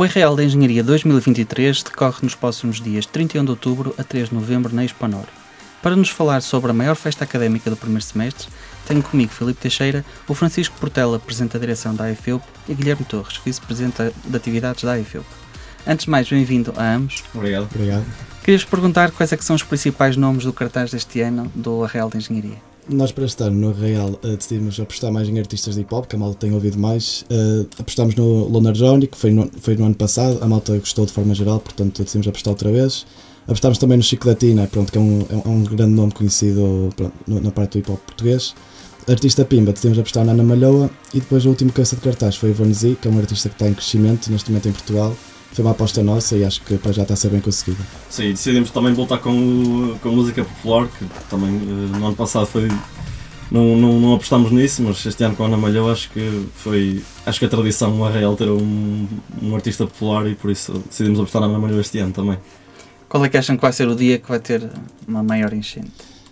O Real da Engenharia 2023 decorre nos próximos dias 31 de outubro a 3 de novembro na Exponor. Para nos falar sobre a maior festa académica do primeiro semestre, tenho comigo Filipe Teixeira, o Francisco Portela, Presidente da Direção da AFEUP, e Guilherme Torres, Vice-Presidente de Atividades da AFEUP. Antes de mais, bem-vindo a ambos. Obrigado. Obrigado. Queria-vos perguntar quais é que são os principais nomes do cartaz deste ano do Real da Engenharia. Nós para estar no Real uh, decidimos apostar mais em artistas de hip hop, que a malta tem ouvido mais. Uh, apostámos no Loner Johnny, que foi no, foi no ano passado, a malta gostou de forma geral, portanto decidimos apostar outra vez. Apostámos também no Chico pronto, que é um, é um grande nome conhecido pronto, na parte do hip hop português. Artista Pimba, decidimos apostar na Ana Malhoa e depois o último cabeça de cartaz foi o Von Z, que é um artista que está em crescimento neste momento em Portugal. Foi uma aposta nossa e acho que para já está a ser bem conseguida. Sim, decidimos também voltar com, com música popular, que também eh, no ano passado foi. Não, não, não apostámos nisso, mas este ano com a Ana Malhou acho que foi. Acho que a tradição é real ter um, um artista popular e por isso decidimos apostar na Ana Malhou este ano também. Qual é que acham que vai ser o dia que vai ter uma maior enchente?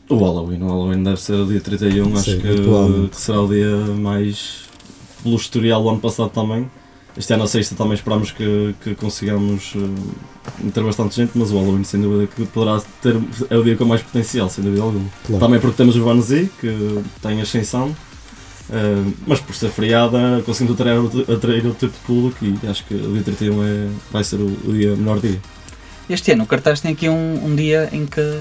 O Halloween, o Halloween deve ser o dia 31, Sim, acho que, que será o dia mais pelo historial do ano passado também. Este ano a sexta também esperamos que, que consigamos eh, meter bastante gente, mas o Halloween sem dúvida que poderá ter é o dia com mais potencial, sem dúvida alguma. Claro. Também porque temos o Van Z, que tem ascensão, eh, mas por ser feriada conseguimos atrair, outro- atrair outro tipo de público e acho que o dia 31 é, vai ser o, o dia, o melhor dia. Este ano o cartaz tem aqui um, um dia em que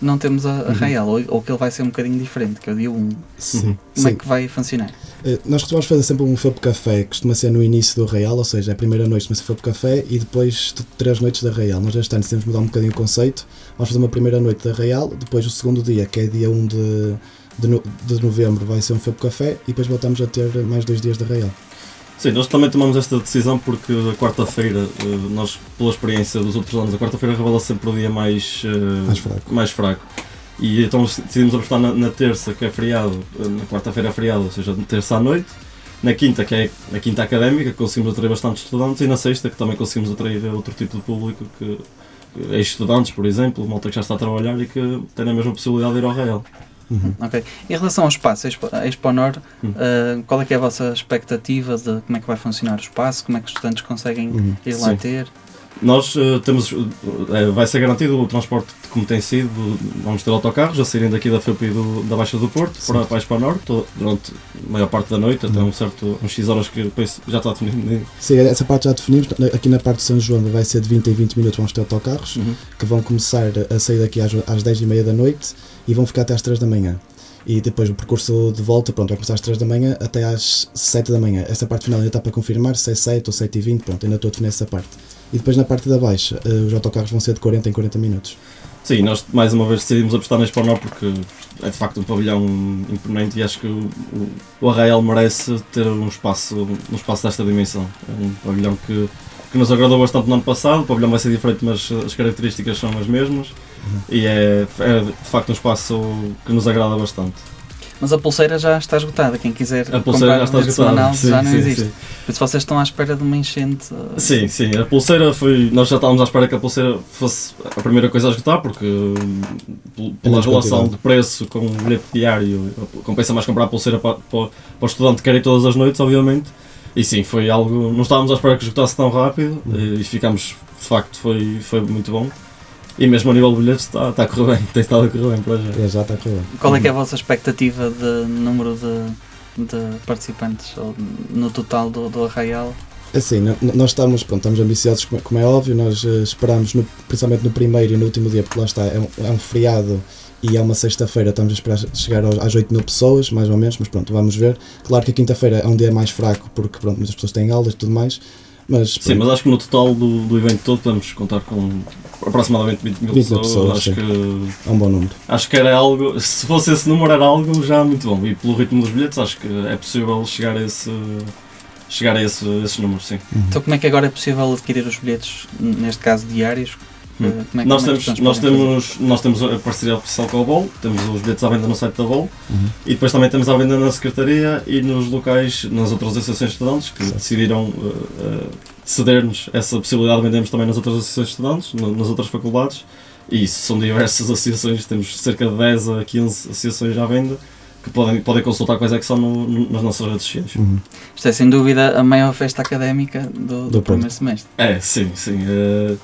não temos a, a Uhum. Real, ou, ou que ele vai ser um bocadinho diferente, que é o dia 1. Sim. Como é Sim. que vai funcionar? Eh, Nós costumamos fazer sempre um Felpo Café, costuma ser no início do Real, ou seja, a primeira noite costuma ser Felpo Café e depois três noites da Real. Nós este ano decidimos mudar um bocadinho o conceito. Vamos fazer uma primeira noite da Real, depois o segundo dia, que é dia 1 de, de, no- de novembro, vai ser um Felpo Café e depois voltamos a ter mais dois dias da Real. Sim, nós também tomamos esta decisão porque a quarta-feira, eh, nós, pela experiência dos outros anos, a quarta-feira revela sempre o dia mais, eh, Mais fraco. mais fraco. E então decidimos apostar na, na terça, que é feriado, eh, na quarta-feira é feriado, ou seja, terça à noite, na quinta, que é a quinta académica, que conseguimos atrair bastantes estudantes, e na sexta, que também conseguimos atrair outro tipo de público, que, que é estudantes, por exemplo, malta que já está a trabalhar e que tem a mesma possibilidade de ir ao Real. Uhum. Ok. Em relação ao espaço, a Expo, a Expo Nor, Hum. ah, qual é que é a vossa expectativa de como é que vai funcionar o espaço, como é que os estudantes conseguem Uhum. ir lá Sim. ter? Nós eh, temos, eh, vai ser garantido o transporte como tem sido, vamos ter autocarros a saírem daqui da FEUP do- da Baixa do Porto para, Certo. para Expo Norte durante a maior parte da noite, até Uhum. um certo, uns X horas que depois já está definido. Sim, essa parte já definimos. Aqui na parte de São João vai ser de 20 em 20 minutos, vamos ter autocarros Uhum. que vão começar a sair daqui às, às 10 e meia da noite e vão ficar até às 3 da manhã. E depois o percurso de volta, pronto, vai começar às 3 da manhã até às 7 da manhã. Essa parte final ainda está para confirmar, se é 7 ou 7 e 20, pronto, ainda estou a definir essa parte. E depois na parte da baixa, eh, os autocarros vão ser de 40 em 40 minutos. Sim, nós mais uma vez decidimos apostar na Expo Norte porque é de facto um pavilhão imponente e acho que o, o, Arraial merece ter um espaço, um espaço desta dimensão. É um pavilhão que, que nos agradou bastante no ano passado, o pavilhão vai ser diferente mas as características são as mesmas e é, é de facto um espaço que nos agrada bastante. Mas a pulseira já está esgotada. Quem quiser A pulseira comprar já está um esgotada. semanal Sim, já não sim, existe. sim. Por isso vocês estão à espera de uma enchente. ah, Sim, sim, a pulseira foi. Nós já estávamos à espera que a pulseira fosse a primeira coisa a esgotar, porque pel- pela relação de preço com o bilhete diário, compensa mais comprar a pulseira para, para, para o estudante que quer ir todas as noites, obviamente. E sim, foi algo. Não estávamos à espera que esgotasse tão rápido e ficámos, de facto, foi, foi muito bom. E mesmo a nível de bilhetes está, está a correr bem, tem estado a correr bem para já. É, já está a correr. bem. Qual é que é a vossa expectativa de número de, de participantes ou no total do, do Arraial? Assim, n- n- nós estamos, pronto, estamos ambiciosos, como, como é óbvio, nós eh, esperamos, no- principalmente no primeiro e no último dia, porque lá está, é um, é um feriado e é uma sexta-feira, estamos a esperar chegar aos, às 8 mil pessoas, mais ou menos, mas pronto, vamos ver. Claro que a quinta-feira é um dia mais fraco, porque pronto, muitas pessoas têm aulas e tudo mais, mas, Sim, mas acho que no total do, do evento todo podemos contar com aproximadamente 20 mil 20 mil pessoas. pessoas, acho sim. que é um bom número. Acho que era algo, se fosse esse número era algo já muito bom e pelo ritmo dos bilhetes acho que é possível chegar a esse chegar a esse, esses números, sim. Uhum. Então como é que agora é possível adquirir os bilhetes, neste caso diários? Hum. Eh, é, Nós é que temos, os nós, temos, nós temos a parceria oficial com a Vol, temos os bilhetes à venda no site da Vol Uhum. e depois também temos à venda na Secretaria e nos locais, nas outras associações de estudantes que decidiram uh, uh, ceder-nos essa possibilidade de vendermos também nas outras associações de estudantes, no- nas outras faculdades e isso são diversas associações, temos cerca de 10 a 15 associações à venda que podem, podem consultar quais é que são no- no- nas nossas redes sociais. Uhum. Isto é sem dúvida a maior festa académica do, do Do primeiro semestre. É, sim, sim. eh,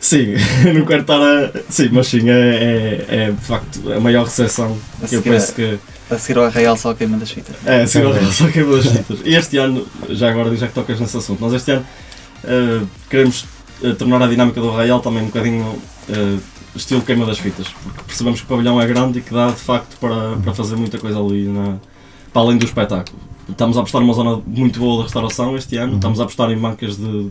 sim, não quero estar a. Sim, mas sim, é, é, é de facto a maior recepção A que eu seguir, penso que. a, a seguir ao Arraial só queima das fitas. É, sim, É. só queima das fitas. E este ano, já agora, já que tocas nesse assunto, nós este ano eh, queremos eh, tornar a dinâmica do Arraial também um bocadinho eh, estilo queima das fitas, porque percebemos que o pavilhão é grande e que dá de facto para, para fazer muita coisa ali na, para além do espetáculo. Estamos a apostar numa zona muito boa de restauração este ano, Uhum. estamos a apostar em bancas de,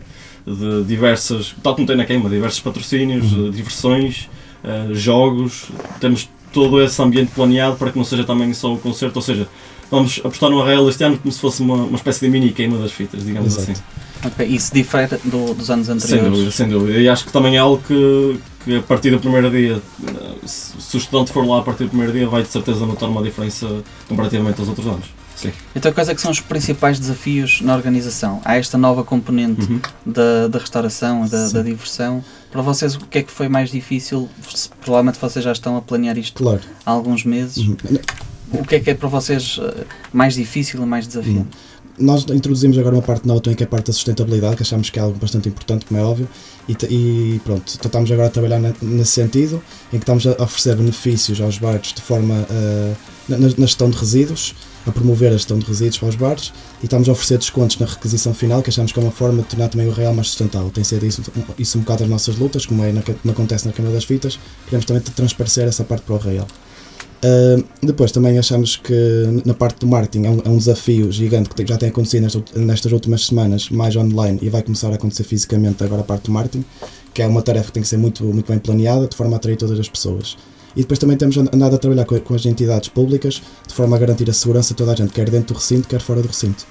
de diversas, tal como tem na queima, diversos patrocínios, Uhum. eh, diversões, eh, jogos, temos todo esse ambiente planeado para que não seja também só o concerto, ou seja, vamos apostar no Arraial este ano como se fosse uma, uma espécie de mini queima das fitas, digamos Exato. assim. Ok, Isso difere do- dos anos Sem anteriores. dúvida, sem dúvida. E acho que também é algo que, que a partir do primeiro dia, se o estudante for lá a partir do primeiro dia, vai de certeza notar uma diferença comparativamente aos outros anos. Sim. Então, quais é que são os principais desafios na organização? Há esta nova componente Uhum. da, da restauração da, da diversão. Para vocês, o que é que foi mais difícil? Se- Provavelmente vocês já estão a planear isto Claro. há alguns meses. Uhum. O que é que é para vocês eh, mais difícil e mais desafiante? Nós introduzimos agora uma parte nova também que é a parte da sustentabilidade, que achamos que é algo bastante importante, como é óbvio, e, e pronto, estamos agora trabalhar ne- nesse sentido, em que estamos a oferecer benefícios aos bares de forma eh, na, na gestão de resíduos, a promover a gestão de resíduos para os bares, e estamos a oferecer descontos na requisição final, que achamos que é uma forma de tornar também o real mais sustentável. Tem sido isso, isso um bocado as nossas lutas, como é na, acontece na Câmara das Fitas, queremos também transparecer essa parte para o real. Uh, depois também achamos que na parte do marketing é um, é um desafio gigante que já tem acontecido nesta, nestas últimas semanas, mais online, e vai começar a acontecer fisicamente agora a parte do marketing, que é uma tarefa que tem que ser muito, muito bem planeada, de forma a atrair todas as pessoas. E depois também temos andado a trabalhar com, com as entidades públicas, de forma a garantir a segurança de toda a gente, quer dentro do recinto, quer fora do recinto.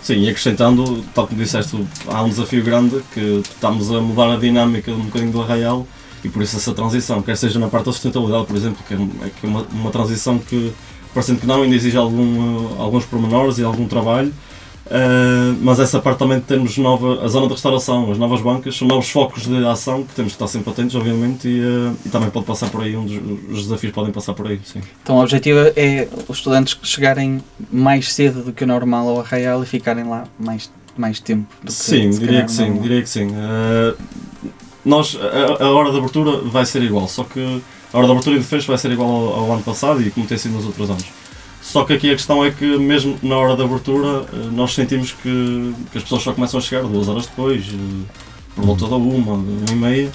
Sim, e acrescentando, tal como disseste, há um desafio grande que estamos a mudar a dinâmica um bocadinho do Arraial e por isso essa transição, quer seja na parte da sustentabilidade, por exemplo, que é, é que é uma, uma transição que, parecendo que não, ainda exige algum, alguns pormenores e algum trabalho, eh, mas essa parte também de termos nova, a zona de restauração, as novas bancas, são novos focos de ação que temos que estar sempre atentos, obviamente, e, eh, e também pode passar por aí, um dos os desafios podem passar por aí, sim. Então, o objetivo é os estudantes chegarem mais cedo do que o normal ao Arraial e ficarem lá mais, mais tempo. Sim, diria que sim, diria que sim. Nós, a, a hora de abertura vai ser igual, só que a hora de abertura e de fecho vai ser igual ao, ao ano passado e como tem sido nos outros anos. Só que aqui a questão é que mesmo na hora da abertura eh, nós sentimos que, que as pessoas só começam a chegar duas horas depois, eh, por volta da uma, uma e meia.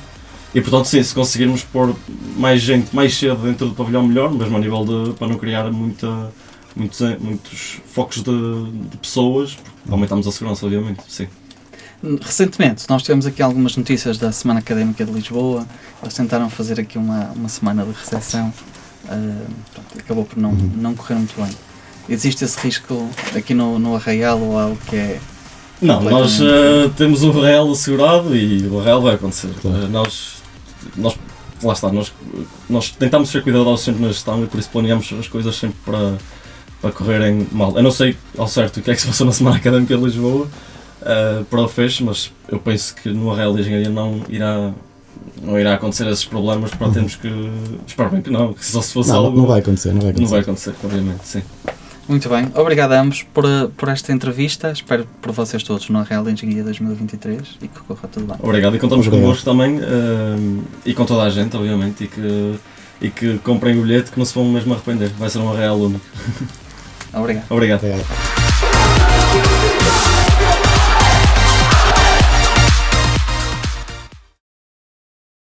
E portanto sim, se conseguirmos pôr mais gente mais cedo dentro do pavilhão melhor, mesmo a nível de. para não criar muita, muitos, muitos focos de, de pessoas, porque aumentamos a segurança, obviamente, sim. Recentemente, nós tivemos aqui algumas notícias da Semana Académica de Lisboa. Eles tentaram fazer aqui uma, uma semana de recepção. ah, pronto, acabou por não, Uhum. não correr muito bem. Existe esse risco aqui no, no Arraial ou algo que é. Não, nós eh, temos o real assegurado e o real vai acontecer. Claro. Eh, nós, nós, lá está, nós, nós tentamos ser cuidadosos sempre na gestão e por isso planeamos as coisas sempre para, para correrem mal. Eu não sei ao certo o que é que se passou na Semana Académica de Lisboa eh, para o fecho, mas eu penso que no Real de Engenharia não irá, não irá acontecer esses problemas para Uhum. termos que. Espero bem que não, que só se fosse Não, algo. não vai acontecer, não vai não vai acontecer. acontecer, obviamente, sim. Muito bem, obrigado a ambos por, por esta entrevista. Espero por vocês todos no Arraial de Engenharia 2023 e que corra tudo bem. Obrigado e contamos Obrigado. convosco também eh, e com toda a gente, obviamente, e que, e que comprem o bilhete que não se vão mesmo arrepender. Vai ser um real único. Obrigado. Obrigado. Obrigado.